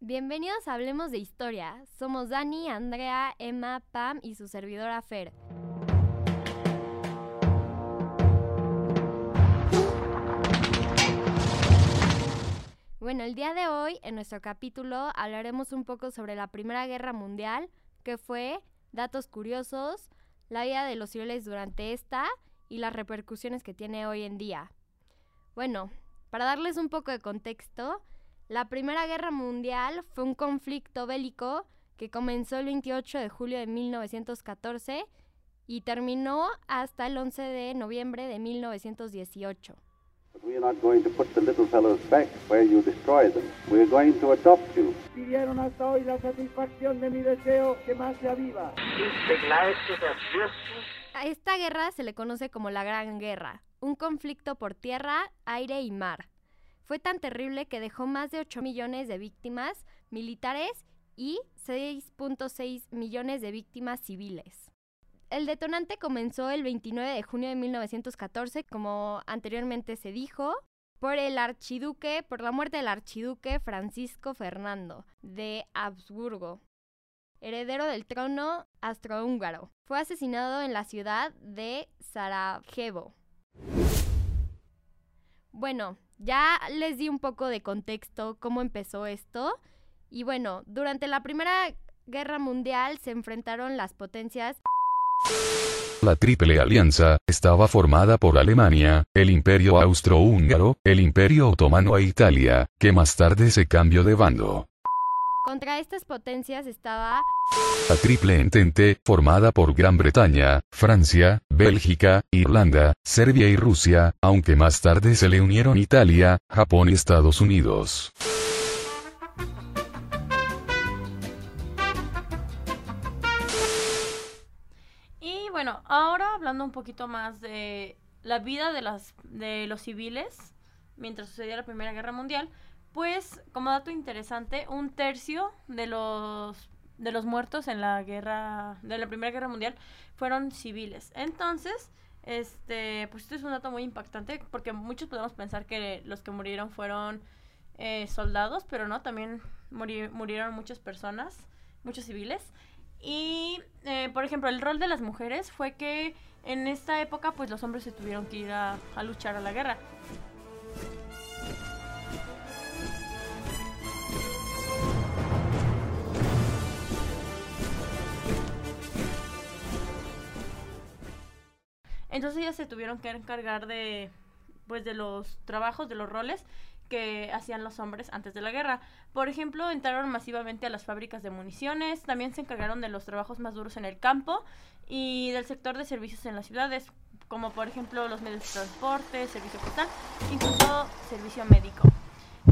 Bienvenidos a Hablemos de Historia. Somos Dani, Andrea, Emma, Pam y su servidora Fer. Bueno, el día de hoy, en nuestro capítulo, hablaremos un poco sobre la Primera Guerra Mundial, que fue, datos curiosos, la vida de los civiles durante esta y las repercusiones que tiene hoy en día. Bueno, para darles un poco de contexto, la Primera Guerra Mundial fue un conflicto bélico que comenzó el 28 de julio de 1914 y terminó hasta el 11 de noviembre de 1918. We are not going to put the little fellows back where you destroy them. We are going to adopt you. Pidieron hasta hoy la satisfacción de mi deseo que más se aviva. A esta guerra se le conoce como la Gran Guerra, un conflicto por tierra, aire y mar. Fue tan terrible que dejó más de 8 millones de víctimas militares y 6.6 millones de víctimas civiles. El detonante comenzó el 29 de junio de 1914, como anteriormente se dijo, por el archiduque, por la muerte del archiduque Francisco Fernando de Habsburgo, heredero del trono astrohúngaro. Fue asesinado en la ciudad de Sarajevo. Bueno, ya les di un poco de contexto cómo empezó esto. Y bueno, durante la Primera Guerra Mundial se enfrentaron las potencias La Triple Alianza estaba formada por Alemania, el Imperio Austrohúngaro, el Imperio Otomano e Italia, que más tarde se cambió de bando. Contra estas potencias estaba La Triple Entente, formada por Gran Bretaña, Francia, Bélgica, Irlanda, Serbia y Rusia, aunque más tarde se le unieron Italia, Japón y Estados Unidos. Y bueno, ahora hablando un poquito más de la vida de, las, de los civiles mientras sucedía la Primera Guerra Mundial, pues como dato interesante, un tercio de los de los muertos en la guerra de la Primera Guerra Mundial fueron civiles. Entonces, este, pues esto es un dato muy impactante porque muchos podemos pensar que los que murieron fueron eh, soldados, pero no, también muri- murieron muchas personas, muchos civiles. Y, eh, por ejemplo, el rol de las mujeres fue que en esta época, pues los hombres se tuvieron que ir a luchar a la guerra. Entonces ellas se tuvieron que encargar de, pues, de los trabajos, de los roles que hacían los hombres antes de la guerra. Por ejemplo, entraron masivamente a las fábricas de municiones, también se encargaron de los trabajos más duros en el campo y del sector de servicios en las ciudades, como por ejemplo los medios de transporte, servicio postal, incluso servicio médico.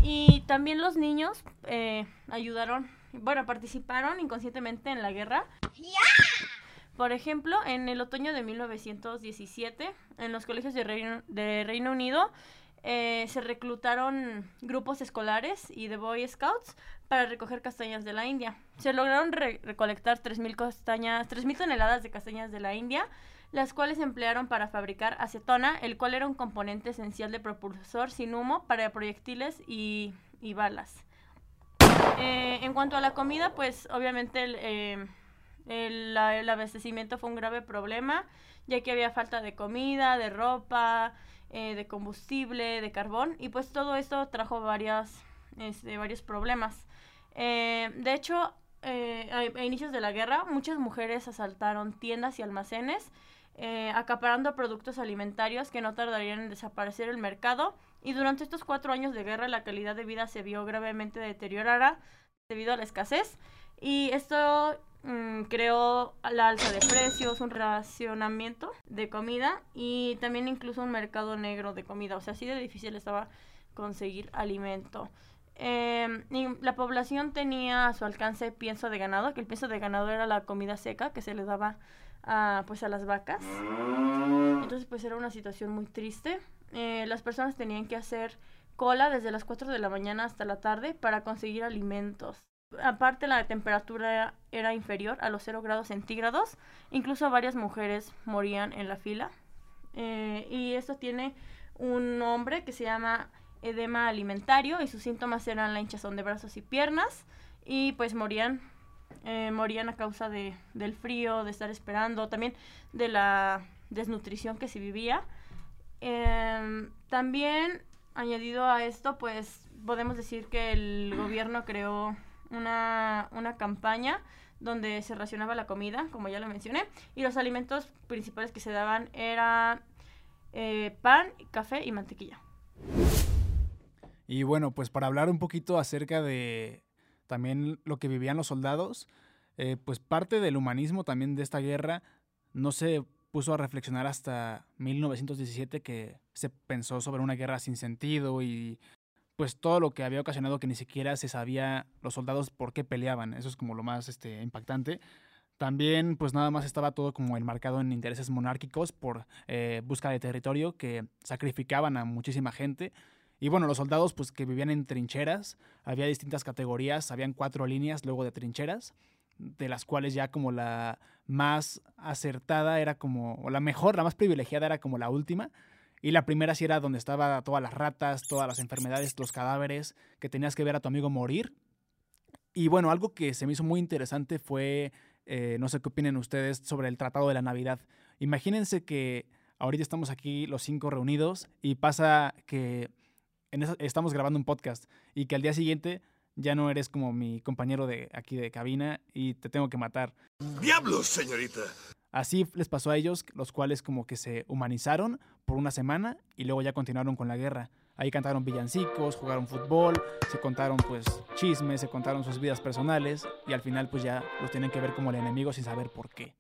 Y también los niños eh, ayudaron, bueno, participaron inconscientemente en la guerra. Por ejemplo, en el otoño de 1917, en los colegios de Reino, Unido, eh, se reclutaron grupos escolares y de Boy Scouts para recoger castañas de la India. Se lograron re- recolectar 3.000 castañas, 3.000 toneladas de castañas de la India, las cuales se emplearon para fabricar acetona, el cual era un componente esencial de propulsor sin humo para proyectiles y, y balas. Eh, en cuanto a la comida, pues obviamente el, eh, el, la- el abastecimiento fue un grave problema, ya que había falta de comida, de ropa, eh, de combustible, de carbón, y pues todo esto trajo varias, este, varios problemas. Eh, de hecho, eh, a, a inicios de la guerra, muchas mujeres asaltaron tiendas y almacenes, eh, acaparando productos alimentarios que no tardarían en desaparecer del mercado, y durante estos cuatro años de guerra la calidad de vida se vio gravemente deteriorada debido a la escasez, y esto mm, creó la alza de precios, un racionamiento de comida y también incluso un mercado negro de comida. O sea, así de difícil estaba conseguir alimento. Eh, y la población tenía a su alcance pienso de ganado, que el pienso de ganado era la comida seca que se le daba a, pues, a las vacas. Entonces pues era una situación muy triste. Eh, las personas tenían que hacer cola desde las 4 de la mañana hasta la tarde para conseguir alimentos. Aparte la temperatura era inferior a los 0 grados centígrados. Incluso varias mujeres morían en la fila. Eh, y esto tiene un nombre que se llama edema alimentario y sus síntomas eran la hinchazón de brazos y piernas y pues morían eh, morían a causa de, del frío, de estar esperando, también de la desnutrición que se vivía. Em, también, añadido a esto, pues podemos decir que el gobierno creó una, una campaña donde se racionaba la comida, como ya lo mencioné, y los alimentos principales que se daban eran eh, pan, café y mantequilla. Y bueno, pues para hablar un poquito acerca de también lo que vivían los soldados, eh, pues parte del humanismo también de esta guerra no se puso a reflexionar hasta 1917 que se pensó sobre una guerra sin sentido y pues todo lo que había ocasionado que ni siquiera se sabía los soldados por qué peleaban. Eso es como lo más este, impactante. También, pues nada más estaba todo como enmarcado en intereses monárquicos por eh, busca de territorio que sacrificaban a muchísima gente. Y bueno, los soldados pues que vivían en trincheras, había distintas categorías, habían cuatro líneas luego de trincheras, de las cuales ya como la más acertada era como, o la mejor, la más privilegiada era como la última. Y la primera sí era donde estaba todas las ratas, todas las enfermedades, los cadáveres, que tenías que ver a tu amigo morir. Y bueno, algo que se me hizo muy interesante fue, eh, no sé qué opinen ustedes sobre el Tratado de la Navidad. Imagínense que ahorita estamos aquí los cinco reunidos y pasa que estamos grabando un podcast y que al día siguiente ya no eres como mi compañero de aquí de cabina y te tengo que matar. ¡Diablos, señorita! Así les pasó a ellos, los cuales como que se humanizaron por una semana y luego ya continuaron con la guerra. Ahí cantaron villancicos, jugaron fútbol, se contaron pues chismes, se contaron sus vidas personales y al final pues ya los tienen que ver como el enemigo sin saber por qué.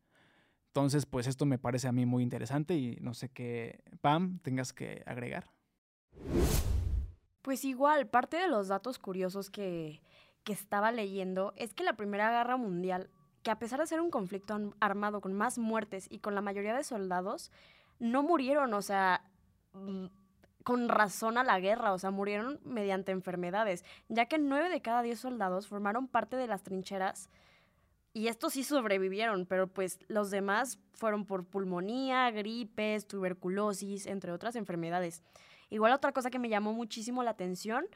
Entonces pues esto me parece a mí muy interesante y no sé qué, Pam, tengas que agregar. Pues igual, parte de los datos curiosos que, que estaba leyendo es que la Primera Guerra Mundial, que a pesar de ser un conflicto armado con más muertes y con la mayoría de soldados, no murieron, o sea, mm, con razón a la guerra, o sea, murieron mediante enfermedades, ya que nueve de cada diez soldados formaron parte de las trincheras y estos sí sobrevivieron, pero pues los demás fueron por pulmonía, gripes, tuberculosis, entre otras enfermedades. Igual otra cosa que me llamó muchísimo la atención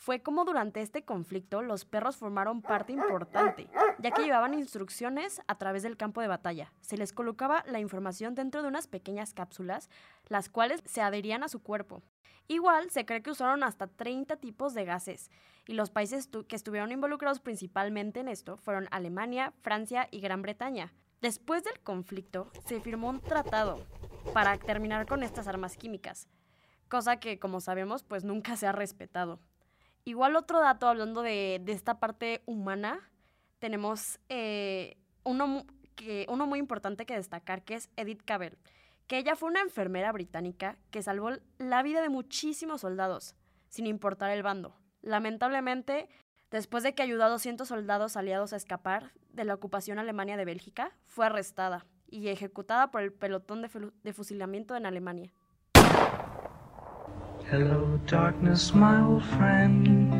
fue como durante este conflicto los perros formaron parte importante, ya que llevaban instrucciones a través del campo de batalla. Se les colocaba la información dentro de unas pequeñas cápsulas, las cuales se adherían a su cuerpo. Igual se cree que usaron hasta 30 tipos de gases, y los países que estuvieron involucrados principalmente en esto fueron Alemania, Francia y Gran Bretaña. Después del conflicto, se firmó un tratado para terminar con estas armas químicas cosa que como sabemos pues nunca se ha respetado. Igual otro dato hablando de, esta parte humana, tenemos eh, uno, que, uno muy importante que destacar que es Edith Cavell, que ella fue una enfermera británica que salvó la vida de muchísimos soldados, sin importar el bando. Lamentablemente, después de que ayudó a 200 soldados aliados a escapar de la ocupación alemania de Bélgica, fue arrestada y ejecutada por el pelotón de fusilamiento en Alemania. Hello, darkness, my old friend.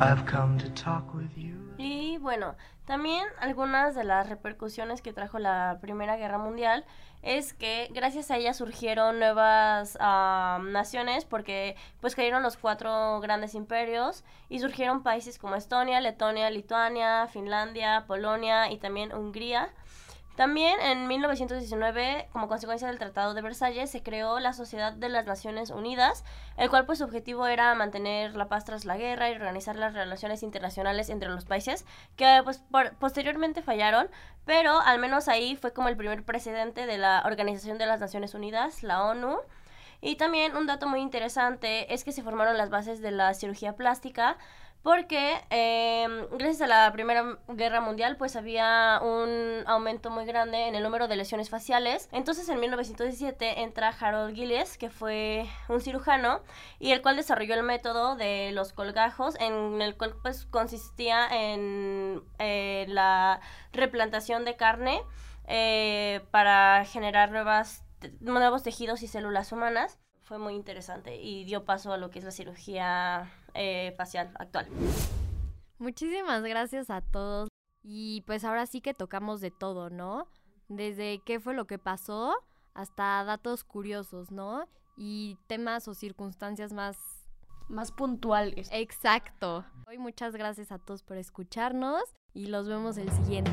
I've come to talk with you. Y bueno, también algunas de las repercusiones que trajo la Primera Guerra Mundial es que gracias a ella surgieron nuevas naciones porque pues cayeron los cuatro grandes imperios y surgieron países como Estonia, Letonia, Lituania, Finlandia, Polonia y también Hungría. También en 1919, como consecuencia del Tratado de Versalles, se creó la Sociedad de las Naciones Unidas, el cual pues su objetivo era mantener la paz tras la guerra y organizar las relaciones internacionales entre los países, que pues posteriormente fallaron, pero al menos ahí fue como el primer presidente de la Organización de las Naciones Unidas, la ONU. Y también un dato muy interesante es que se formaron las bases de la cirugía plástica, porque em, gracias a la Primera Guerra Mundial pues había un aumento muy grande en el número de lesiones faciales. Entonces en 1917 entra Harold Gillies, que fue un cirujano, y el cual desarrolló el método de los colgajos, en el cual pues consistía en eh, la replantación de carne eh, para generar nuevas, nuevos tejidos y células humanas. Fue muy interesante y dio paso a lo que es la cirugía eh, facial actual. Muchísimas gracias a todos. Y pues ahora sí que tocamos de todo, ¿no? Desde qué fue lo que pasó hasta datos curiosos, ¿no? y temas o circunstancias más Más puntuales. exacto. Hoy muchas gracias a todos por escucharnos y los vemos el siguiente.